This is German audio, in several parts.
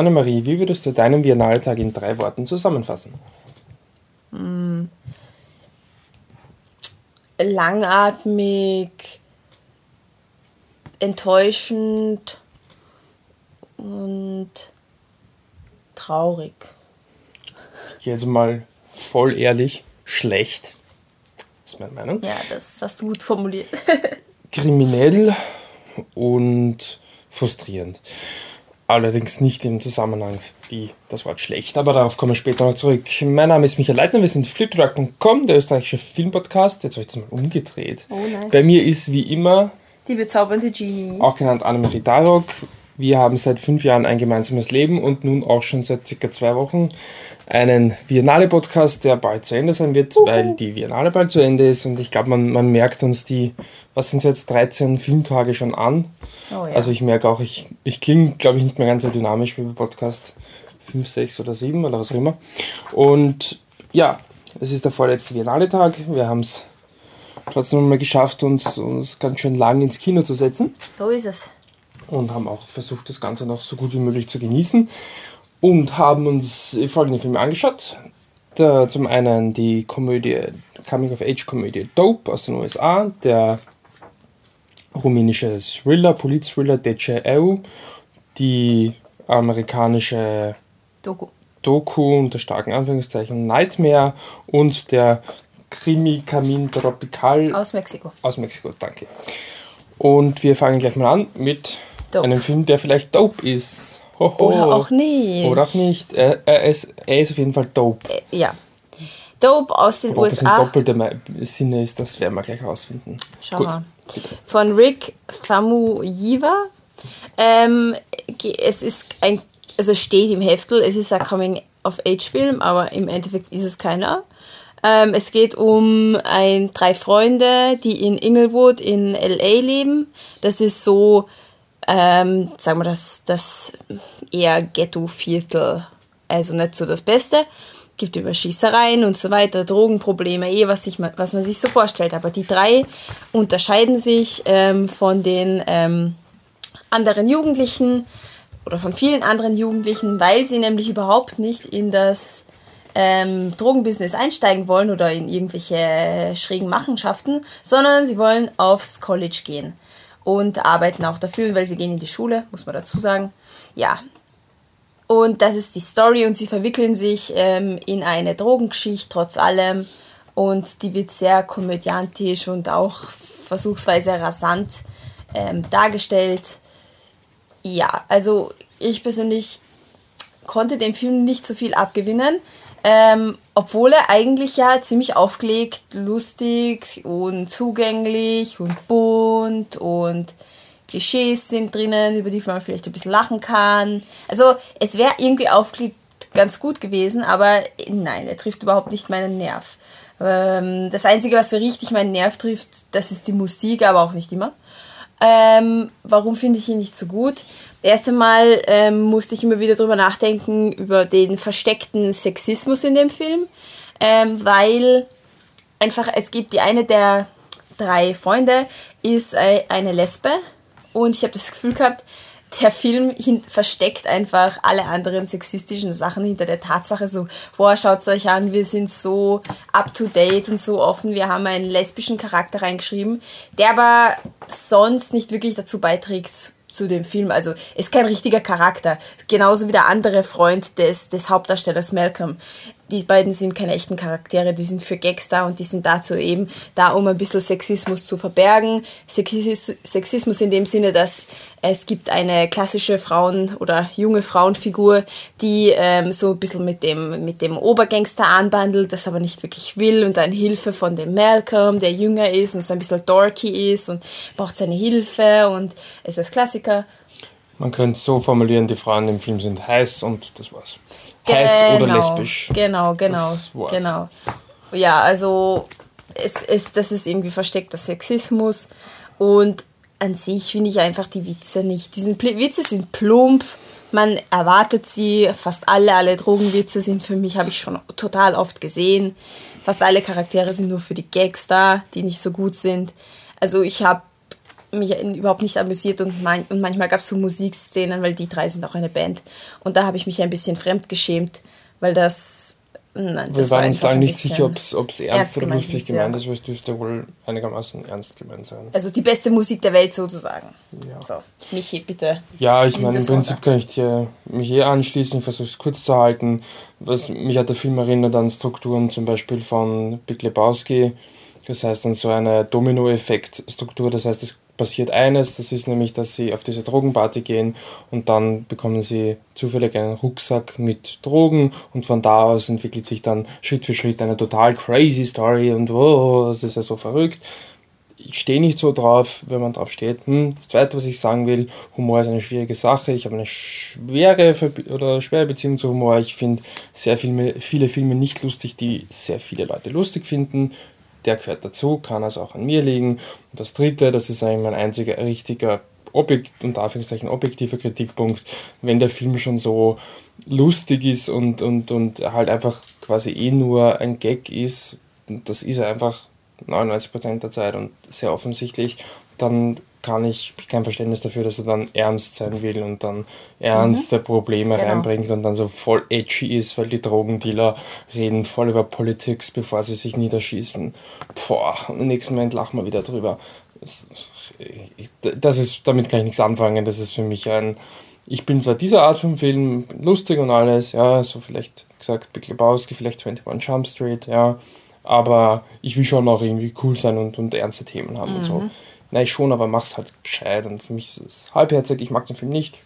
Annemarie, wie würdest du deinen Biennale-Tag in drei Worten zusammenfassen? Mm. Langatmig, enttäuschend und traurig. Jetzt mal voll ehrlich, schlecht. Ist meine Meinung. Ja, das hast du gut formuliert. Kriminell und frustrierend. Allerdings nicht im Zusammenhang wie das Wort schlecht, aber darauf kommen wir später noch zurück. Mein Name ist Michael Leitner, wir sind fliptruck.com, der österreichische Filmpodcast. Jetzt habe ich das mal umgedreht. Oh, nice. Bei mir ist wie immer, Die bezaubernde Genie. auch genannt Annemarie Darok. Wir haben seit fünf Jahren ein gemeinsames Leben und nun auch schon seit circa zwei Wochen einen Biennale-Podcast, der bald zu Ende sein wird, weil die Biennale bald zu Ende ist und ich glaube, man, man merkt uns die, was sind es jetzt, 13 Filmtage schon an. Oh, ja. Also ich merke auch, ich, ich klinge, glaube ich, nicht mehr ganz so dynamisch wie bei Podcast 5, 6 oder 7 oder was auch immer. Und ja, es ist der vorletzte Biennale-Tag. Wir haben es trotzdem mal geschafft, uns, uns ganz schön lang ins Kino zu setzen So ist es. Und haben auch versucht, das Ganze noch so gut wie möglich zu genießen und haben uns folgende Filme angeschaut. Da, zum einen die Komödie, Coming-of-Age-Komödie Dope aus den USA, der rumänische Thriller, Polit-Thriller Dece Eu, die amerikanische Doku. Doku unter starken Anführungszeichen Nightmare und der Krimi Camin Tropical Aus Mexiko. aus Mexiko, danke. Und wir fangen gleich mal an mit Dope. einem Film, der vielleicht dope ist. Hoho. Oder auch nicht. Oder auch nicht. Er, er, ist, er ist auf jeden Fall dope. Ja. Dope aus den ob das USA. doppelter Me- Sinne ist, das werden wir gleich herausfinden. Schau Gut. mal. Von Rick Famuyiwa. Ähm, es ist ein, also steht im Heftel, es ist ein Coming-of-Age-Film, aber im Endeffekt ist es keiner. Ähm, es geht um ein, drei Freunde, die in Inglewood in L.A. leben. Das ist so, ähm, sagen wir das, das eher Ghetto-Viertel. Also nicht so das Beste. Gibt über Schießereien und so weiter, Drogenprobleme, eh, was, sich, ma- was man sich so vorstellt. Aber die drei unterscheiden sich ähm, von den ähm, anderen Jugendlichen oder von vielen anderen Jugendlichen, weil sie nämlich überhaupt nicht in das ähm, Drogenbusiness einsteigen wollen oder in irgendwelche schrägen Machenschaften, sondern sie wollen aufs College gehen und arbeiten auch dafür, weil sie gehen in die Schule, muss man dazu sagen. Ja. Und das ist die Story und sie verwickeln sich ähm, in eine Drogengeschichte trotz allem und die wird sehr komödiantisch und auch versuchsweise rasant ähm, dargestellt. Ja, also ich persönlich konnte dem Film nicht so viel abgewinnen, ähm, obwohl er eigentlich ja ziemlich aufgelegt, lustig und zugänglich und bunt und Klischees sind drinnen, über die man vielleicht ein bisschen lachen kann. Also es wäre irgendwie aufgelegt ganz gut gewesen, aber nein, er trifft überhaupt nicht meinen Nerv. Ähm, das Einzige, was so richtig meinen Nerv trifft, das ist die Musik, aber auch nicht immer. Ähm, warum finde ich ihn nicht so gut? Erst einmal ähm, musste ich immer wieder drüber nachdenken, über den versteckten Sexismus in dem Film, ähm, weil einfach es gibt die eine der drei Freunde ist äh, eine Lesbe und ich habe das Gefühl gehabt, der Film versteckt einfach alle anderen sexistischen Sachen hinter der Tatsache so, boah, schaut euch an, wir sind so up to date und so offen, wir haben einen lesbischen Charakter reingeschrieben, der aber sonst nicht wirklich dazu beiträgt zu dem Film. Also ist kein richtiger Charakter. Genauso wie der andere Freund des, des Hauptdarstellers Malcolm. Die beiden sind keine echten Charaktere, die sind für Gags da und die sind dazu eben da, um ein bisschen Sexismus zu verbergen. Sexis Sexismus in dem Sinne, dass es gibt eine klassische Frauen- oder junge Frauenfigur, die ähm, so ein bisschen mit dem, mit dem Obergangster anbandelt, das aber nicht wirklich will und dann Hilfe von dem Malcolm, der jünger ist und so ein bisschen dorky ist und braucht seine Hilfe und ist als Klassiker. Man könnte so formulieren, die Frauen im Film sind heiß und das war's. Heiß oder lesbisch. Genau, genau, genau. Ja, also es, es, das ist irgendwie versteckter Sexismus und an sich finde ich einfach die Witze nicht. Die sind, pl- Witze sind plump, man erwartet sie, fast alle, alle Drogenwitze sind für mich, habe ich schon total oft gesehen. Fast alle Charaktere sind nur für die Gags da, die nicht so gut sind. Also ich habe mich überhaupt nicht amüsiert und, man, und manchmal gab es so Musikszenen, weil die drei sind auch eine Band. Und da habe ich mich ein bisschen fremdgeschämt, weil das. Nein, Wir das war waren uns einfach da ein nicht sicher, ob es ernst, oder lustig ist, gemeint ist, aber es dürfte wohl einigermaßen ernst gemeint sein. Also die beste Musik der Welt sozusagen. Ja. So, Michi, bitte. Ja, ich meine, im Prinzip ab. kann ich dir, mich eh anschließen, ich versuche es kurz zu halten. Was, mich hat der Film erinnert an Strukturen zum Beispiel von Big Lebowski. Das heißt dann so eine Domino-Effekt-Struktur. Das heißt, es passiert eines, das ist nämlich, dass sie auf diese Drogenparty gehen und dann bekommen sie zufällig einen Rucksack mit Drogen und von da aus entwickelt sich dann Schritt für Schritt eine total crazy Story und oh, das ist ja so verrückt ich stehe nicht so drauf, wenn man drauf steht. Hm, das zweite, was ich sagen will, Humor ist eine schwierige Sache. Ich habe eine schwere Verbi- oder schwere Beziehung zu Humor. Ich finde sehr Filme, viele Filme nicht lustig, die sehr viele Leute lustig finden. Der gehört dazu, kann also auch an mir liegen. Und das dritte, das ist eigentlich mein einziger richtiger Objekt, unter Anführungszeichen objektiver Kritikpunkt, wenn der Film schon so lustig ist und, und, und halt einfach quasi eh nur ein Gag ist, und das ist er einfach 99% der Zeit und sehr offensichtlich, dann kann ich kein Verständnis dafür, dass er dann ernst sein will und dann ernste Probleme Genau. reinbringt und dann so voll edgy ist, weil die Drogendealer reden voll über Politics, bevor sie sich niederschießen. Boah, und im nächsten Moment lachen wir wieder drüber. Das, ist, damit kann ich nichts anfangen. Das ist für mich ein, ich bin zwar dieser Art von Film lustig und alles, ja, so vielleicht gesagt Big Lebowski, vielleicht 21 Jump Street, ja, aber ich will schon auch irgendwie cool sein und, und ernste Themen haben und so. Nein, schon, aber mach's halt gescheit und für mich ist es halbherzig, ich mag den Film nicht.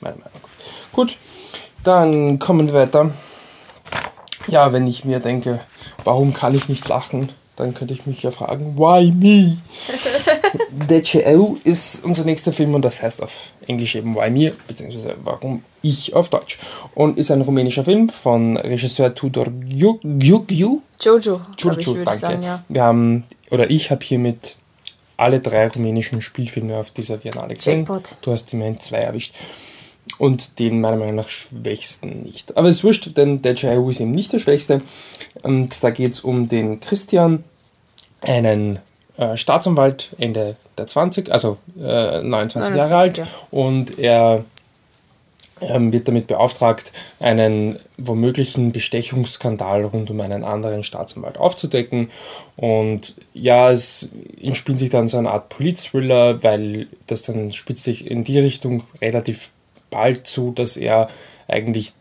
Meine Meinung. Gut, dann kommen wir weiter. Ja, wenn ich mir denke, warum kann ich nicht lachen, dann könnte ich mich ja fragen, why me? DCL ist unser nächster Film und das heißt auf Englisch eben Why Me, beziehungsweise Warum ich auf Deutsch. Und ist ein rumänischer Film von Regisseur Tudor Giugiu. Jojo, Jojo, danke. sagen, ja. Wir haben, oder ich habe hiermit alle drei rumänischen Spielfilme auf dieser Biennale gesehen. Jackpot. Du hast immerhin zwei erwischt. Und den meiner Meinung nach schwächsten nicht. Aber es ist wurscht, denn der J.O. ist eben nicht der schwächste. Und da geht es um den Christian, einen äh, Staatsanwalt, Ende der 20, also äh, 29 Jahre 29, alt. ja. Und er wird damit beauftragt, einen womöglichen Bestechungsskandal rund um einen anderen Staatsanwalt aufzudecken. Und ja, es entspinnt sich dann so eine Art Polit-Thriller, weil das dann spitzt sich in die Richtung relativ bald zu, dass er eigentlich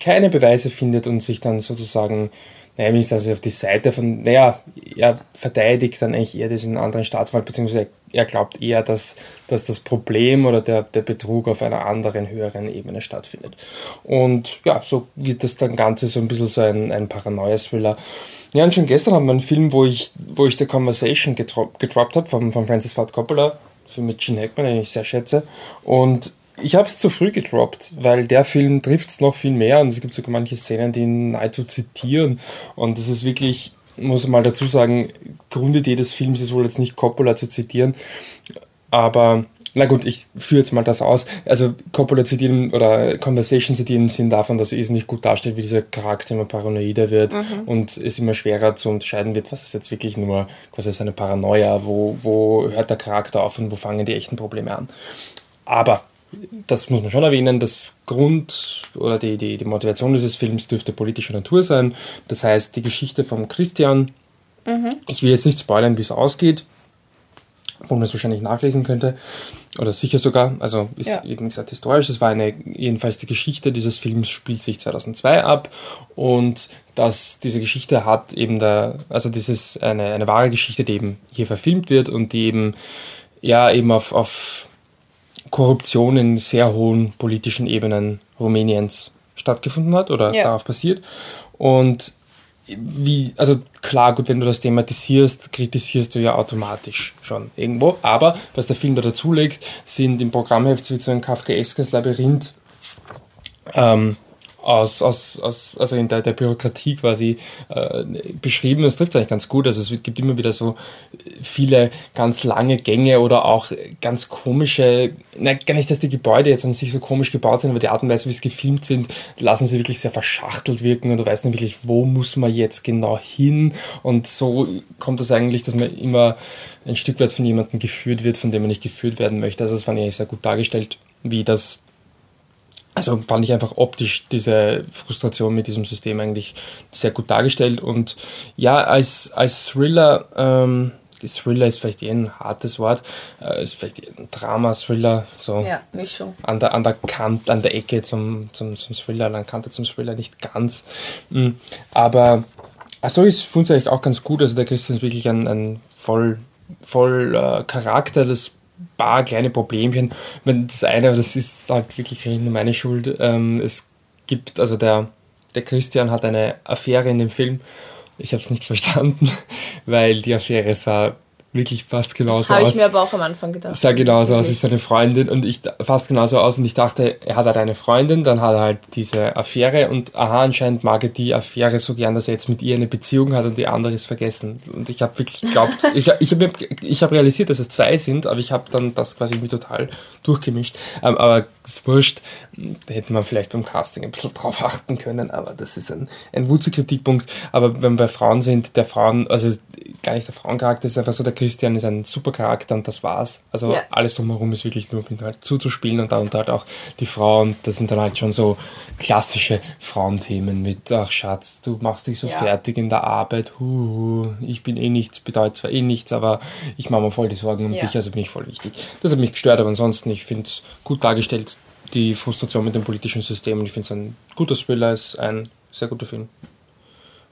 keine Beweise findet und sich dann sozusagen, naja, wenn das auf die Seite von, naja, er verteidigt dann eigentlich eher diesen anderen Staatsanwalt, beziehungsweise er glaubt eher, dass, dass das Problem oder der, der Betrug auf einer anderen, höheren Ebene stattfindet. Und ja, so wird das dann Ganze so ein bisschen so ein, ein Paranoia-Thriller. Ja, und schon gestern haben wir einen Film, wo ich, wo ich The Conversation getro gedroppt habe, von, von Francis Ford Coppola, Film mit Gene Hackman, den ich sehr schätze. Und ich habe es zu früh gedroppt, weil der Film trifft es noch viel mehr und es gibt sogar manche Szenen, die ihn nahezu zitieren. Und das ist wirklich, muss man mal dazu sagen, Grundidee des Films ist wohl jetzt nicht Coppola zu zitieren, aber na gut, ich führe jetzt mal das aus. Also Coppola zitieren oder Conversation zitieren im Sinn davon, dass er es nicht gut darstellt, wie dieser Charakter immer paranoider wird und es immer schwerer zu unterscheiden wird, was ist jetzt wirklich nur quasi seine Paranoia, wo, wo hört der Charakter auf und wo fangen die echten Probleme an. Aber das muss man schon erwähnen, das Grund oder die, die, die Motivation dieses Films dürfte politischer Natur sein. Das heißt, die Geschichte vom Christian, ich will jetzt nicht spoilern, wie es ausgeht, wo man es wahrscheinlich nachlesen könnte, oder sicher sogar, also ist Ja. eben gesagt historisch, es war eine, jedenfalls die Geschichte dieses Films spielt sich 2002 ab. Und dass diese Geschichte hat eben da, also das ist eine, eine wahre Geschichte, die eben hier verfilmt wird und die eben, ja, eben auf, auf Korruption in sehr hohen politischen Ebenen Rumäniens stattgefunden hat oder Ja. darauf basiert. Und wie, also klar, gut, wenn du das thematisierst, kritisierst du ja automatisch schon irgendwo. Aber was der Film da dazulegt, sind im Programmheft so ein Kafkaeskes Labyrinth ähm, aus, aus, aus also in der, der Bürokratie quasi äh, beschrieben. Das trifft eigentlich ganz gut. Also es gibt immer wieder so viele ganz lange Gänge oder auch ganz komische, nein, gar nicht, dass die Gebäude jetzt an sich so komisch gebaut sind, aber die Art und Weise, wie es gefilmt sind, lassen sie wirklich sehr verschachtelt wirken und du weißt nicht wirklich, wo muss man jetzt genau hin. Und so kommt das eigentlich, dass man immer ein Stück weit von jemandem geführt wird, von dem man nicht geführt werden möchte. Also das fand ich sehr gut dargestellt, wie das also fand ich einfach optisch diese Frustration mit diesem System eigentlich sehr gut dargestellt. Und ja, als, als Thriller, ähm, Thriller ist vielleicht eh ein hartes Wort, äh, ist vielleicht ein Drama, Thriller, so ja, Mischung. An der, an der Kante, an der Ecke zum, zum, zum Thriller, an der Kante zum Thriller nicht ganz. Mhm. Aber also ich finde es eigentlich auch ganz gut. Also der Christian ist wirklich ein, ein voll, voll äh, Charakter, das paar kleine Problemchen. Das eine, das ist halt wirklich nur meine Schuld. Ähm, es gibt, also der, der Christian hat eine Affäre in dem Film. Ich habe es nicht verstanden, weil die Affäre sah wirklich fast genauso Habe aus. Habe ich mir aber auch am Anfang gedacht. Sah genauso aus wie seine Freundin und ich fast genauso aus und ich dachte, er hat halt eine Freundin, dann hat er halt diese Affäre und aha, anscheinend mag er die Affäre so gern, dass er jetzt mit ihr eine Beziehung hat und die andere ist vergessen. Und ich habe wirklich geglaubt, ich, ich habe ich hab realisiert, dass es zwei sind, aber ich habe dann das quasi irgendwie total durchgemischt. Ähm, aber es wurscht, da hätte man vielleicht beim Casting ein bisschen drauf achten können, aber das ist ein, ein Wurzelkritikpunkt. Aber wenn wir bei Frauen sind, der Frauen, also gar nicht der Frauencharakter, ist einfach so, der Christian ist ein super Charakter und das war's. Also ja. alles drumherum ist wirklich nur halt zuzuspielen und dann und halt auch die Frauen, das sind dann halt schon so klassische Frauenthemen mit, ach Schatz, du machst dich so ja. fertig in der Arbeit, huh, ich bin eh nichts, bedeutet zwar eh nichts, aber ich mache mir voll die Sorgen um ja. dich, also bin ich voll wichtig. Das hat mich gestört, aber ansonsten, ich finde es gut dargestellt, die Frustration mit dem politischen System und ich finde es ein guter Thriller, ist ein sehr guter Film.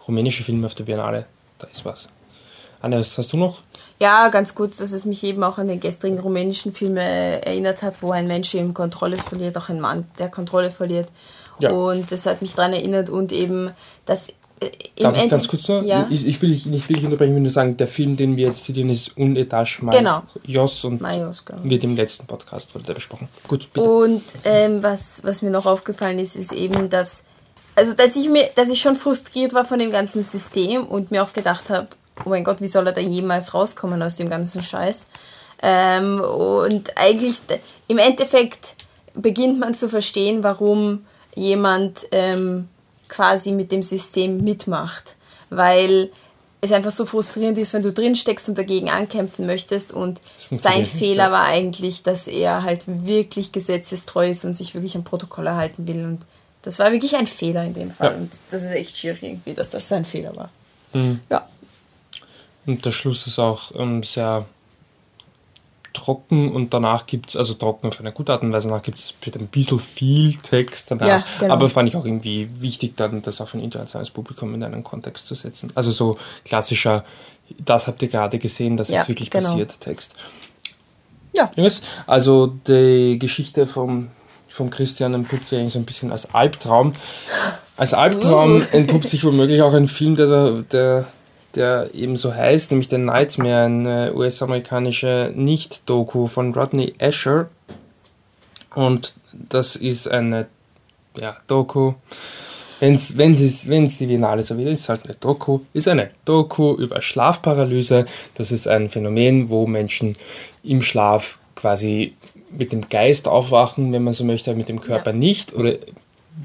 Rumänische Filme auf der Biennale, da ist was. Anne, was hast du noch? Ja, ganz kurz, dass es mich eben auch an den gestrigen rumänischen Film erinnert hat, wo ein Mensch eben Kontrolle verliert, auch ein Mann, der Kontrolle verliert. Ja. Und das hat mich daran erinnert und eben, dass äh, im Darf ich ganz kurz noch? Ja? Ich, ich will dich nicht wirklich unterbrechen, wenn du sagen, der Film, den wir jetzt zitieren, ist Un Etage genau. Majos und Majos, genau. wird im letzten Podcast wurde der besprochen. Gut, bitte. Und ähm, was, was mir noch aufgefallen ist, ist eben, dass also dass ich mir, dass ich schon frustriert war von dem ganzen System und mir auch gedacht habe, oh mein Gott, wie soll er da jemals rauskommen aus dem ganzen Scheiß? Ähm, und eigentlich im Endeffekt beginnt man zu verstehen, warum jemand ähm, quasi mit dem System mitmacht. Weil es einfach so frustrierend ist, wenn du drin steckst und dagegen ankämpfen möchtest. Und sein Fehler war eigentlich, dass er halt wirklich gesetzestreu ist und sich wirklich am Protokoll erhalten will. Und das war wirklich ein Fehler in dem Fall. Ja. Und das ist echt schwierig irgendwie, dass das sein Fehler war. Mhm. Ja. Und der Schluss ist auch ähm, sehr trocken und danach gibt es, also trocken auf eine gute Art und Weise, danach gibt es ein bisschen viel Text danach. Ja, genau. Aber fand ich auch irgendwie wichtig, dann das auf ein internationales Publikum in einen Kontext zu setzen. Also so klassischer, das habt ihr gerade gesehen, das ja, ist wirklich genau. passiert, Text. Ja. Also die Geschichte vom, vom Christian entpuppt sich eigentlich so ein bisschen als Albtraum. Als Albtraum uh. entpuppt sich womöglich auch ein Film, der, der der eben so heißt, nämlich The Nightmare, eine US-amerikanische Nicht-Doku von Rodney Asher. Und das ist eine ja, Doku. Wenn's, wenn es wenn die Biennale so will, ist halt eine Doku, ist eine Doku über Schlafparalyse. Das ist ein Phänomen, wo Menschen im Schlaf quasi mit dem Geist aufwachen, wenn man so möchte, mit dem Körper ja. nicht oder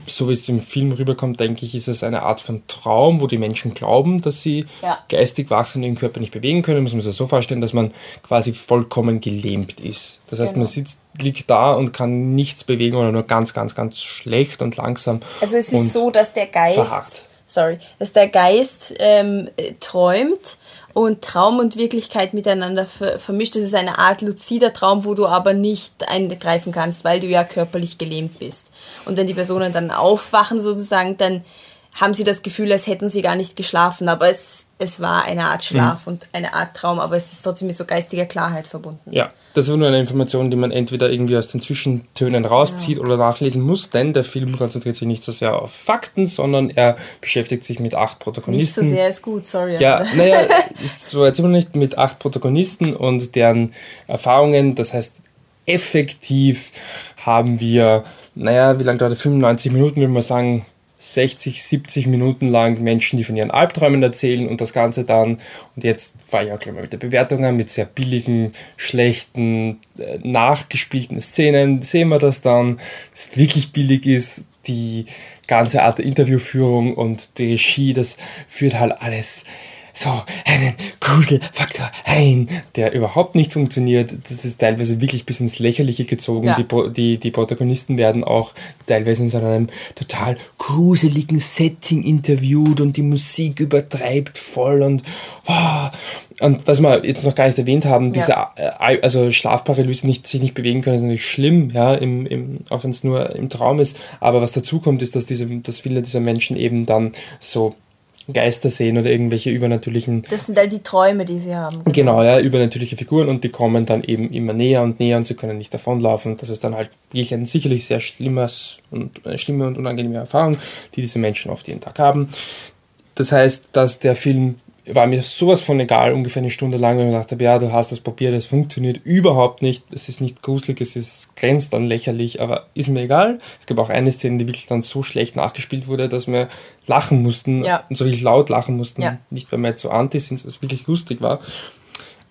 so wie es im Film rüberkommt, denke ich, ist es eine Art von Traum, wo die Menschen glauben, dass sie ja. geistig wach sind und ihren Körper nicht bewegen können. Muss man sich so vorstellen, dass man quasi vollkommen gelähmt ist. Das heißt, genau. man sitzt, liegt da und kann nichts bewegen oder nur ganz, ganz, ganz schlecht und langsam. Also es ist so, dass der Geist, verharrt. sorry, dass der Geist ähm, träumt und Traum und Wirklichkeit miteinander vermischt. Das ist eine Art luzider Traum, wo du aber nicht eingreifen kannst, weil du ja körperlich gelähmt bist. Und wenn die Personen dann aufwachen sozusagen, dann haben sie das Gefühl, als hätten sie gar nicht geschlafen, aber es, es war eine Art Schlaf mhm. und eine Art Traum, aber es ist trotzdem mit so geistiger Klarheit verbunden. Ja, das ist nur eine Information, die man entweder irgendwie aus den Zwischentönen rauszieht ja. oder nachlesen muss, denn der Film konzentriert sich nicht so sehr auf Fakten, sondern er beschäftigt sich mit acht Protagonisten. Nicht so sehr ist gut, sorry. Ja, naja, so jetzt immer nicht mit acht Protagonisten und deren Erfahrungen, das heißt, effektiv haben wir, naja, wie lange dauert der 95 Minuten, würde man sagen, 60, 70 Minuten lang Menschen, die von ihren Albträumen erzählen und das Ganze dann, und jetzt fahre ich auch gleich mal mit der Bewertung an, mit sehr billigen, schlechten, äh, nachgespielten Szenen, sehen wir das dann, dass es wirklich billig ist, die ganze Art der Interviewführung und die Regie, das führt halt alles so einen Gruselfaktor ein, der überhaupt nicht funktioniert. Das ist teilweise wirklich bis ins Lächerliche gezogen. Ja. Die, die, die Protagonisten werden auch teilweise in so einem total gruseligen Setting interviewt und die Musik übertreibt voll und wow. Und was wir jetzt noch gar nicht erwähnt haben, diese ja. Äh, also Schlafparalyse nicht, sich nicht bewegen können, ist natürlich schlimm, ja, im, im, auch wenn es nur im Traum ist. Aber was dazu kommt, ist, dass diese, dass viele dieser Menschen eben dann so Geister sehen oder irgendwelche übernatürlichen. Das sind halt die Träume, die sie haben. Genau. genau, ja, übernatürliche Figuren und die kommen dann eben immer näher und näher und sie können nicht davonlaufen. Das ist dann halt wirklich eine sicherlich sehr schlimmes und, äh, schlimme und unangenehme Erfahrung, die diese Menschen oft jeden Tag haben. Das heißt, dass der Film war mir sowas von egal, ungefähr eine Stunde lang, wenn ich gedacht habe, ja, du hast das Papier, das funktioniert überhaupt nicht, es ist nicht gruselig, es ist grenzt an lächerlich, aber ist mir egal. Es gab auch eine Szene, die wirklich dann so schlecht nachgespielt wurde, dass wir lachen mussten ja. und so richtig laut lachen mussten, ja. nicht weil wir jetzt so anti sind, was wirklich lustig war.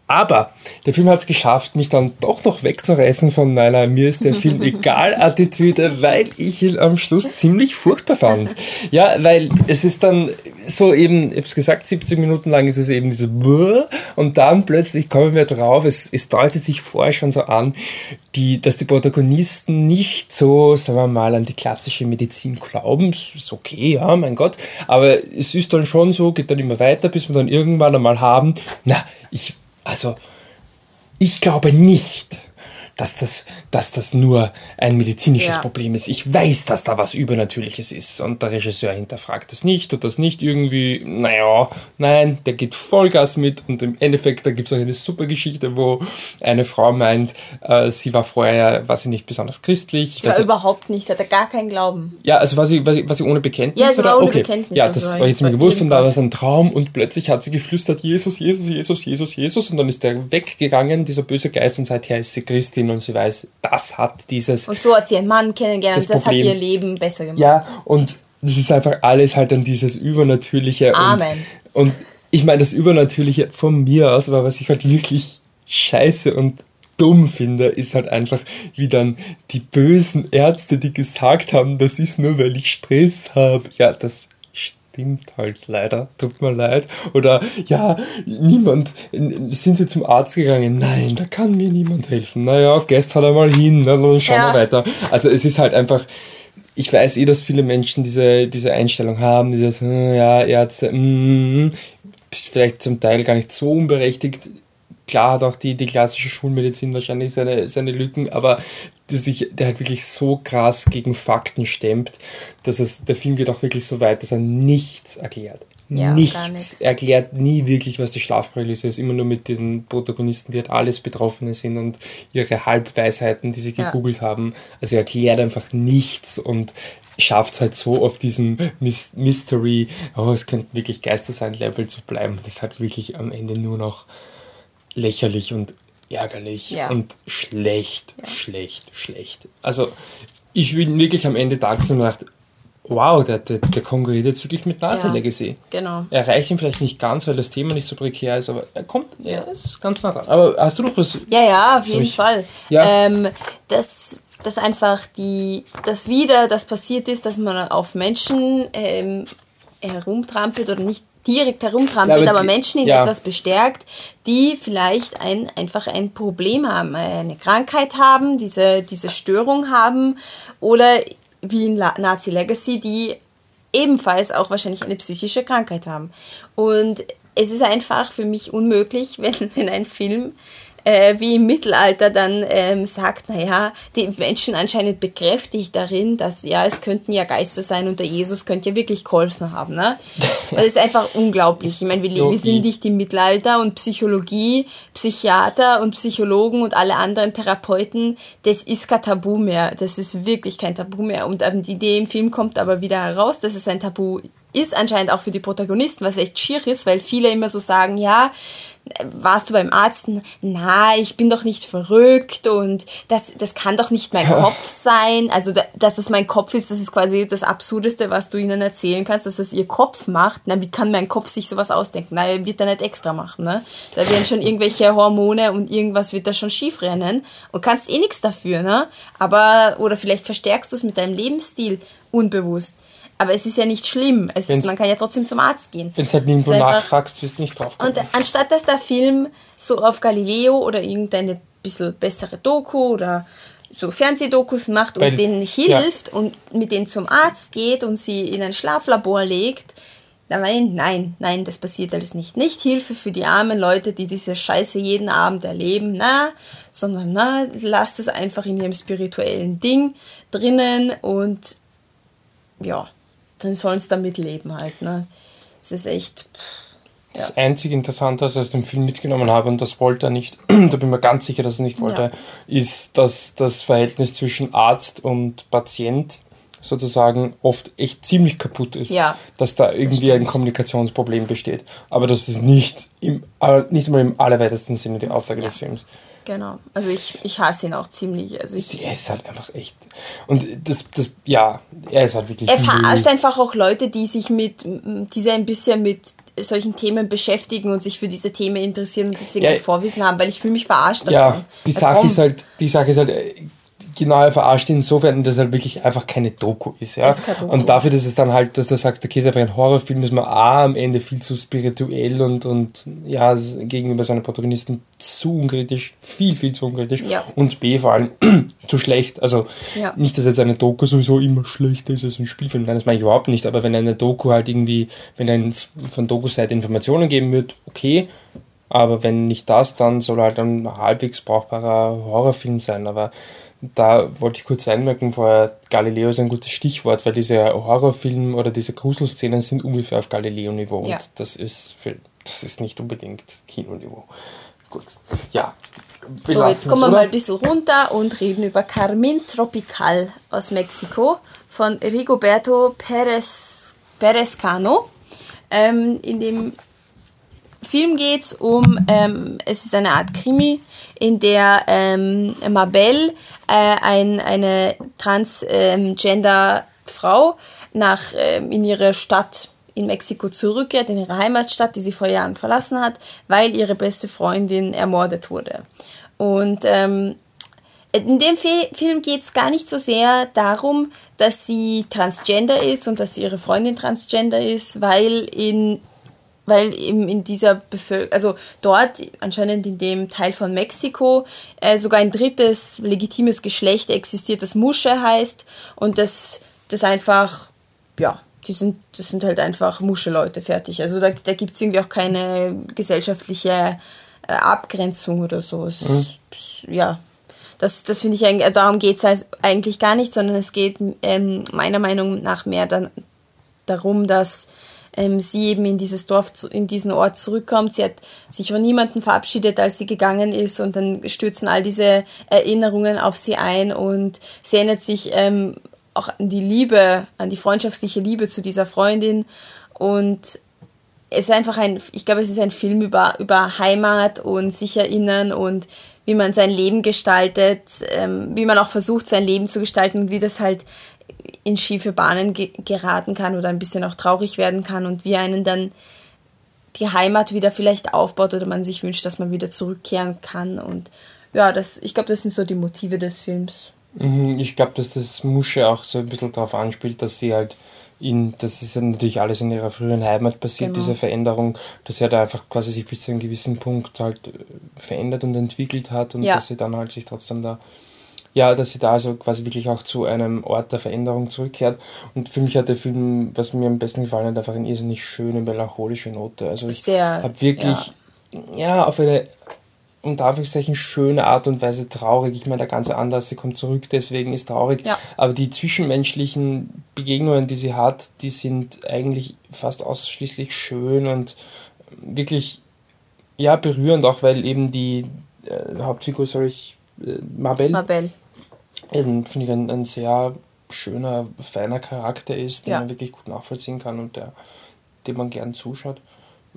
Aber der Film hat es geschafft, mich dann doch noch wegzureißen von meiner mir ist der Film egal Attitüde, weil ich ihn am Schluss ziemlich furchtbar fand. Ja, weil es ist dann so eben, ich habe es gesagt, 70 Minuten lang ist es eben diese und dann plötzlich kommen wir drauf, es, es deutet sich vorher schon so an, die, dass die Protagonisten nicht so, sagen wir mal, an die klassische Medizin glauben. Das ist okay, ja, mein Gott. Aber es ist dann schon so, geht dann immer weiter, bis wir dann irgendwann einmal haben, na, ich also, ich glaube nicht, dass das, dass das nur ein medizinisches ja. Problem ist. Ich weiß, dass da was Übernatürliches ist. Und der Regisseur hinterfragt das nicht und das nicht irgendwie, naja, nein, der geht Vollgas mit und im Endeffekt, da gibt es auch eine super Geschichte, wo eine Frau meint, äh, sie war vorher, war sie nicht besonders christlich. Sie war überhaupt nicht, sie hatte gar keinen Glauben. Ja, also war sie, war sie, war sie ohne Bekenntnis? Ja, sie war oder? ohne okay. Bekenntnis. Ja, das also war jetzt mir gewusst und da war es ein Traum und plötzlich hat sie geflüstert, Jesus, Jesus, Jesus, Jesus, Jesus und dann ist der weggegangen, dieser böse Geist und seither ist sie Christin und sie weiß, das hat dieses. Und so hat sie einen Mann kennengelernt, das, das hat ihr Leben besser gemacht. Ja, und das ist einfach alles halt dann dieses Übernatürliche. Amen. Und, und ich meine, das Übernatürliche von mir aus, aber was ich halt wirklich scheiße und dumm finde, ist halt einfach, wie dann die bösen Ärzte, die gesagt haben, das ist nur, weil ich Stress habe. Ja, das stimmt halt leider, tut mir leid. Oder ja, niemand, sind sie zum Arzt gegangen? Nein, da kann mir niemand helfen. Naja, halt einmal hin, na, dann schauen ja. wir weiter. Also es ist halt einfach, ich weiß eh, dass viele Menschen diese, diese Einstellung haben, dieses, hm, ja, Ärzte, mm, vielleicht zum Teil gar nicht so unberechtigt klar hat auch die, die klassische Schulmedizin wahrscheinlich seine, seine Lücken, aber der, sich, der halt wirklich so krass gegen Fakten stemmt, dass es, der Film geht auch wirklich so weit, dass er nichts erklärt. Ja, nichts. erklärt nie wirklich, was die Schlafparalyse ist. Immer nur mit diesen Protagonisten, die halt alles Betroffene sind und ihre Halbweisheiten, die sie gegoogelt ja. haben. Also er erklärt einfach nichts und schafft es halt so auf diesem Mystery, oh, es könnten wirklich Geister sein, Level zu bleiben. Das hat wirklich am Ende nur noch lächerlich und ärgerlich ja. und schlecht, ja. schlecht, schlecht. Also ich bin wirklich am Ende da und gedacht, wow, der, der, der konkurriert jetzt wirklich mit NASA ja, Legacy. Genau. Er erreicht ihn vielleicht nicht ganz, weil das Thema nicht so prekär ist, aber er kommt, er ist ganz nah dran. Aber hast du noch was? Ja, ja, auf jeden ich, Fall. Ja. Ähm, das, dass einfach die, dass wieder das passiert ist, dass man auf Menschen ähm, herumtrampelt oder nicht direkt herumtrampelt, ja, aber, aber, Menschen in ja. etwas bestärkt, die vielleicht ein, einfach ein Problem haben, eine Krankheit haben, diese, diese Störung haben oder wie in Nazi Legacy, die ebenfalls auch wahrscheinlich eine psychische Krankheit haben. Und es ist einfach für mich unmöglich, wenn, wenn ein Film äh, wie im Mittelalter dann ähm, sagt, naja, die Menschen anscheinend bekräftigt darin, dass ja, es könnten ja Geister sein und der Jesus könnte ja wirklich geholfen haben. Ne? Das ist einfach unglaublich. Ich meine, wir, wir sind nicht im Mittelalter und Psychologie, Psychiater und Psychologen und alle anderen Therapeuten, das ist kein Tabu mehr. Das ist wirklich kein Tabu mehr. Und ähm, die Idee im Film kommt aber wieder heraus, dass es ein Tabu ist anscheinend auch für die Protagonisten, was echt schier ist, weil viele immer so sagen, ja, warst du beim Arzt? Na, ich bin doch nicht verrückt und das, das kann doch nicht mein Kopf sein. Also, dass das mein Kopf ist, das ist quasi das Absurdeste, was du ihnen erzählen kannst, dass das ihr Kopf macht. Na, wie kann mein Kopf sich sowas ausdenken? Na, er wird da nicht extra machen, ne? Da werden schon irgendwelche Hormone und irgendwas wird da schon schief rennen und kannst eh nichts dafür, ne? Aber, oder vielleicht verstärkst du es mit deinem Lebensstil unbewusst. Aber es ist ja nicht schlimm. Es, man kann ja trotzdem zum Arzt gehen. Wenn du halt nirgendwo nachfragst, wirst du nicht drauf kommen. Und anstatt dass der Film so auf Galileo oder irgendeine bisschen bessere Doku oder so Fernsehdokus macht und Weil, denen hilft ja. und mit denen zum Arzt geht und sie in ein Schlaflabor legt, Nein, nein, nein, das passiert alles nicht. Nicht Hilfe für die armen Leute, die diese Scheiße jeden Abend erleben, na, sondern na, lasst es einfach in ihrem spirituellen Ding drinnen und ja, dann sollen sie damit leben halt. Ne? Es ist echt. Pff, ja. Das einzige Interessante, was ich aus dem Film mitgenommen habe, und das wollte er nicht, da bin ich mir ganz sicher, dass er nicht wollte, ja. ist, dass das Verhältnis zwischen Arzt und Patient sozusagen oft echt ziemlich kaputt ist. Ja. Dass da irgendwie ein Kommunikationsproblem besteht. Aber das ist nicht, im, nicht mal im allerweitesten Sinne die Aussage ja. des Films. Genau. Also ich, ich hasse ihn auch ziemlich. Also ich, er ist halt einfach echt. Und das, das, ja, er ist halt wirklich. Er verarscht Müll. einfach auch Leute, die sich mit, die sich ein bisschen mit solchen Themen beschäftigen und sich für diese Themen interessieren und deswegen ja, Vorwissen haben, weil ich fühle mich verarscht davon. Ja, die Sache ist halt, die Sache ist halt, genau er verarscht insofern, dass er wirklich einfach keine Doku ist. Ja? Ist Doku. Und dafür, dass es dann halt, dass du sagst, okay, ist einfach ein Horrorfilm, ist man A, am Ende viel zu spirituell und, und ja, gegenüber seinen Protagonisten zu unkritisch, viel, viel zu unkritisch. Ja. Und B, vor allem zu schlecht. Also ja. nicht, dass jetzt eine Doku sowieso immer schlechter ist als ein Spielfilm, nein, das meine ich überhaupt nicht, aber wenn eine Doku halt irgendwie, wenn ein von Doku-Seite Informationen geben wird, okay, aber wenn nicht das, dann soll halt ein halbwegs brauchbarer Horrorfilm sein. Aber da wollte ich kurz einmerken, vorher Galileo ist ein gutes Stichwort, weil diese Horrorfilme oder diese Gruselszenen sind ungefähr auf Galileo-Niveau ja. und das ist, für, das ist nicht unbedingt Kinoniveau. Gut, ja. So, jetzt kommen wir mal ein bisschen runter und reden über Carmen Tropical aus Mexiko von Rigoberto Perez, Perez Cano. Ähm, in dem Film geht es um, ähm, es ist eine Art Krimi, in der ähm, Mabel, äh, ein, eine transgender-Frau, nach, ähm, in ihre Stadt in Mexiko zurückkehrt, in ihre Heimatstadt, die sie vor Jahren verlassen hat, weil ihre beste Freundin ermordet wurde. Und ähm, in dem Film geht es gar nicht so sehr darum, dass sie transgender ist und dass ihre Freundin transgender ist, weil in weil eben in dieser Bevölkerung, also dort anscheinend in dem Teil von Mexiko äh, sogar ein drittes legitimes Geschlecht existiert, das Musche heißt und das, das einfach, ja, die sind, das sind halt einfach Muscheleute fertig. Also da, da gibt es irgendwie auch keine gesellschaftliche äh, Abgrenzung oder so. Es, mhm. Ja, das, das finde ich eigentlich, also darum geht es eigentlich gar nicht, sondern es geht ähm, meiner Meinung nach mehr dann darum, dass ähm, sie eben in dieses Dorf, in diesen Ort zurückkommt. Sie hat sich von niemandem verabschiedet, als sie gegangen ist und dann stürzen all diese Erinnerungen auf sie ein und sie erinnert sich ähm, auch an die Liebe, an die freundschaftliche Liebe zu dieser Freundin und es ist einfach ein, ich glaube, es ist ein Film über, über Heimat und sich erinnern und wie man sein Leben gestaltet, ähm, wie man auch versucht, sein Leben zu gestalten, wie das halt in schiefe Bahnen ge geraten kann oder ein bisschen auch traurig werden kann und wie einen dann die Heimat wieder vielleicht aufbaut oder man sich wünscht, dass man wieder zurückkehren kann. Und ja, das, ich glaube, das sind so die Motive des Films. Mhm, ich glaube, dass das Musche auch so ein bisschen darauf anspielt, dass sie halt in, das ist ja natürlich alles in ihrer früheren Heimat passiert, genau. diese Veränderung, dass sie halt einfach quasi sich bis zu einem gewissen Punkt halt äh, verändert und entwickelt hat und ja. dass sie dann halt sich trotzdem da ja, dass sie da also quasi wirklich auch zu einem Ort der Veränderung zurückkehrt. Und für mich hat der Film, was mir am besten gefallen hat, einfach eine irrsinnig schöne, melancholische Note. Also ich habe wirklich, ja. ja, auf eine unter Anführungszeichen schöne Art und Weise traurig. Ich meine, der ganze Anlass, sie kommt zurück, deswegen ist traurig. Ja. Aber die zwischenmenschlichen Begegnungen, die sie hat, die sind eigentlich fast ausschließlich schön und wirklich ja berührend, auch weil eben die äh, Hauptfigur, soll ich, äh, Mabel, Mabel. Eben, finde ich ein, ein sehr schöner, feiner Charakter ist, den Ja. man wirklich gut nachvollziehen kann und der, dem man gern zuschaut.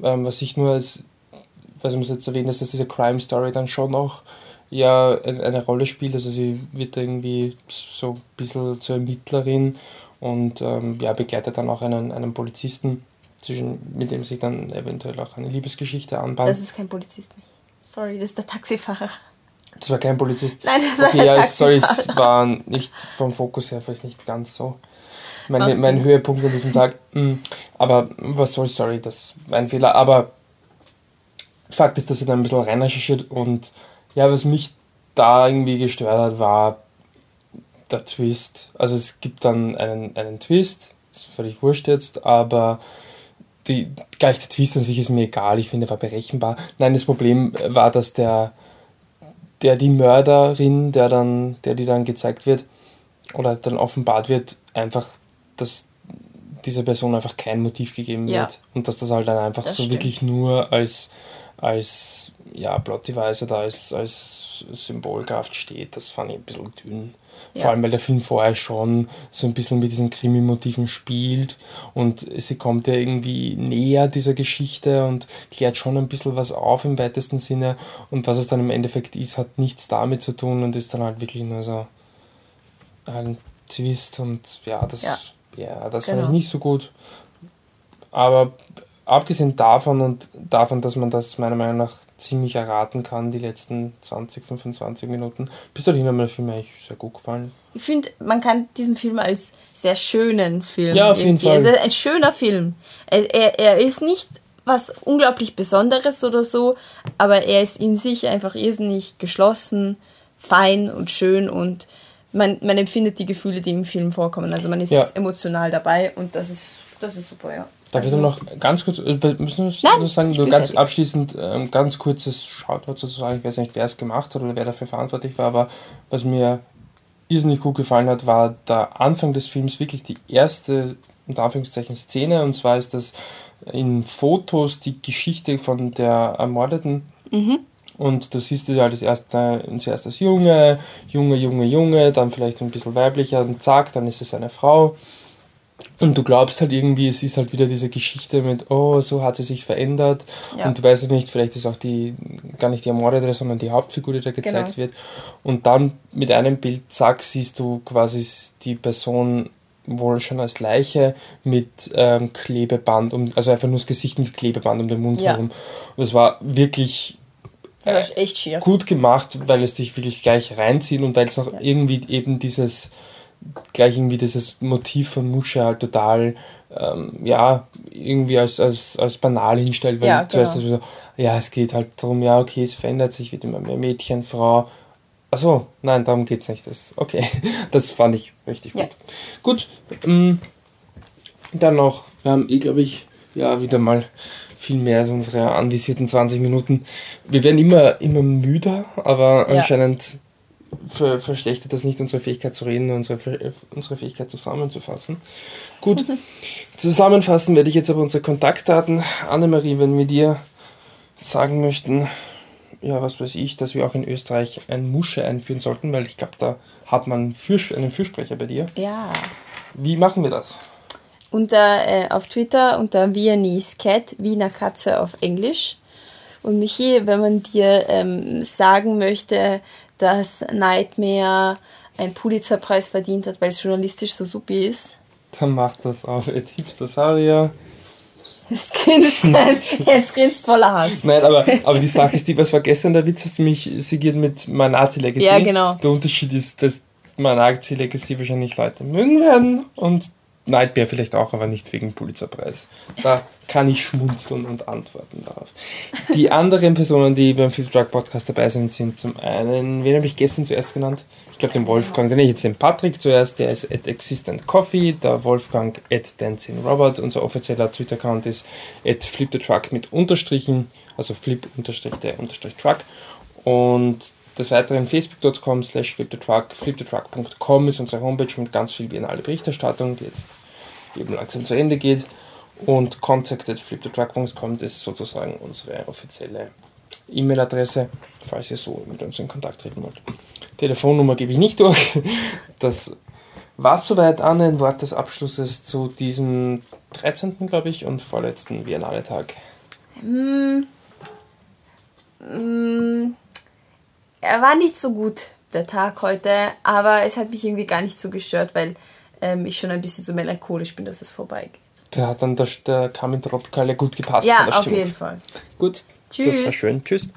Ähm, was ich nur als, was muss jetzt erwähnen, ist, dass diese Crime Story dann schon noch ja eine, Rolle spielt. Also sie wird irgendwie so ein bisschen zur Ermittlerin und ähm, ja, begleitet dann auch einen, einen Polizisten, zwischen, mit dem sich dann eventuell auch eine Liebesgeschichte anbahnt. Das ist kein Polizist. Sorry, das ist der Taxifahrer. Das war kein Polizist. Nein, das war okay, ja, sorry, es Taxifahrer. war nicht vom Fokus her vielleicht nicht ganz so. Mein, Macht mein. Höhepunkt an diesem Tag. Mm, Aber was soll, sorry, das war ein Fehler. Aber Fakt ist, dass er dann ein bisschen reinrecherchiert und ja, was mich da irgendwie gestört hat, war der Twist. Also es gibt dann einen, einen Twist, ist völlig wurscht jetzt, aber die, gleich der Twist an sich ist mir egal, ich finde, er war berechenbar. Nein, das Problem war, dass der, der die Mörderin, der dann, der die dann gezeigt wird oder dann offenbart wird, einfach, dass dieser Person einfach kein Motiv gegeben Ja. wird und dass das halt dann einfach Das so stimmt. wirklich nur als als ja, Plot-Device oder als, als Symbolkraft steht, das fand ich ein bisschen dünn. Ja. Vor allem, weil der Film vorher schon so ein bisschen mit diesen Krimi-Motiven spielt und sie kommt ja irgendwie näher dieser Geschichte und klärt schon ein bisschen was auf im weitesten Sinne und was es dann im Endeffekt ist, hat nichts damit zu tun und ist dann halt wirklich nur so ein Twist und ja, das, ja. Ja. das fand Genau. ich nicht so gut. Aber abgesehen davon und davon, dass man das meiner Meinung nach ziemlich erraten kann, die letzten 20, 25 Minuten, bis dahin hat mir der Film eigentlich sehr gut gefallen. Ich finde, man kann diesen Film als sehr schönen Film. Ja, auf jeden irgendwie- Fall. Also ein schöner Film. Er, er, er ist nicht was unglaublich Besonderes oder so, aber er ist in sich einfach irrsinnig geschlossen, fein und schön und man, man empfindet die Gefühle, die im Film vorkommen. Also man ist Ja. emotional dabei und das ist, das ist super, ja. Darf ich also, dann noch ganz kurz, äh, müssen wir Nein, sagen, ich nur ganz fertig. abschließend, ähm, ganz kurzes Shoutout sozusagen, ich weiß nicht, wer es gemacht hat oder wer dafür verantwortlich war, aber was mir irrsinnig gut gefallen hat, war der Anfang des Films wirklich die erste, unter Anführungszeichen, Szene, und zwar ist das in Fotos die Geschichte von der Ermordeten und da siehst du halt das erste, zuerst das Junge, Junge, Junge, Junge, dann vielleicht ein bisschen weiblicher, und zack, dann ist es eine Frau. Und du glaubst halt irgendwie, es ist halt wieder diese Geschichte mit, oh, so hat sie sich verändert. Ja. Und du weißt ja nicht, vielleicht ist auch die, gar nicht die Ermordete, sondern die Hauptfigur, die da gezeigt Genau. wird. Und dann mit einem Bild, zack, siehst du quasi die Person wohl schon als Leiche mit ähm, Klebeband, um, also einfach nur das Gesicht mit Klebeband um den Mund Ja. herum. Und es war wirklich schier. gut gemacht, weil es dich wirklich gleich reinzieht und weil es auch Ja. irgendwie eben dieses gleich irgendwie dieses Motiv von Musche halt total ähm, ja irgendwie als, als, als banal hinstellt, weil Ja, zuerst genau. so, ja es geht halt darum, ja okay, es verändert sich, wird immer mehr Mädchen, Frau. Achso, nein, darum geht's nicht. Das, okay, das fand ich richtig Ja. gut. Gut, ähm, dann noch, wir haben eh, glaube ich, ja, wieder mal viel mehr als unsere anvisierten 20 Minuten. Wir werden immer, immer müder, aber Ja. anscheinend ver verschlechtert das nicht unsere Fähigkeit zu reden, unsere, Fäh- unsere Fähigkeit zusammenzufassen. Gut, zusammenfassen werde ich jetzt aber unsere Kontaktdaten. Annemarie, wenn wir dir sagen möchten, ja, was weiß ich, dass wir auch in Österreich ein Musche einführen sollten, weil ich glaube, da hat man Fürsch einen Fürsprecher bei dir. Ja. Wie machen wir das? unter, äh, auf Twitter unter Viennese Cat, Wiener Katze auf Englisch. Und Michi, wenn man dir ähm, sagen möchte, dass Nightmare einen Pulitzerpreis verdient hat, weil es journalistisch so supi ist, Dann macht das auf Ed Hipstersaria. jetzt grinst, jetzt grinst voller Hass. Nein, aber, aber die Sache ist die, was war gestern der Witz, hast du mich sigiert mit My Nazi Legacy. Ja, genau. Der Unterschied ist, dass My Nazi Legacy wahrscheinlich Leute mögen werden und Nightmare vielleicht auch, aber nicht wegen Pulitzerpreis. Da kann ich schmunzeln und antworten darauf. Die anderen Personen, die beim Fifth Drug Podcast dabei sind, sind zum einen, wen habe ich gestern zuerst genannt? Ich glaube den Wolfgang, den ich jetzt den Patrick zuerst, der ist at Existent Coffee, der Wolfgang at Dancing Robert, unser offizieller Twitter-Account ist at Flip the Truck mit Unterstrichen, also Flip unterstrich der Unterstrich Truck und des Weiteren facebook.com slash flipthetruck, flipthetruck.com ist unsere Homepage mit ganz viel biennale Berichterstattung, die jetzt eben langsam zu Ende geht. Und contact at flipthetruck.com ist sozusagen unsere offizielle E-Mail-Adresse, falls ihr so mit uns in Kontakt treten wollt. Telefonnummer gebe ich nicht durch. Das war soweit an ein Wort des Abschlusses zu diesem 13. glaube ich und vorletzten Biennale-Tag. Mm, mm, er war nicht so gut, der Tag heute, aber es hat mich irgendwie gar nicht so gestört, weil ähm, ich schon ein bisschen so melancholisch bin, dass es vorbeigeht. Da hat dann der, der Carmen Tropical ja gut gepasst. Ja, auf jeden Fall. Gut, das war Tschüss. schön. Tschüss.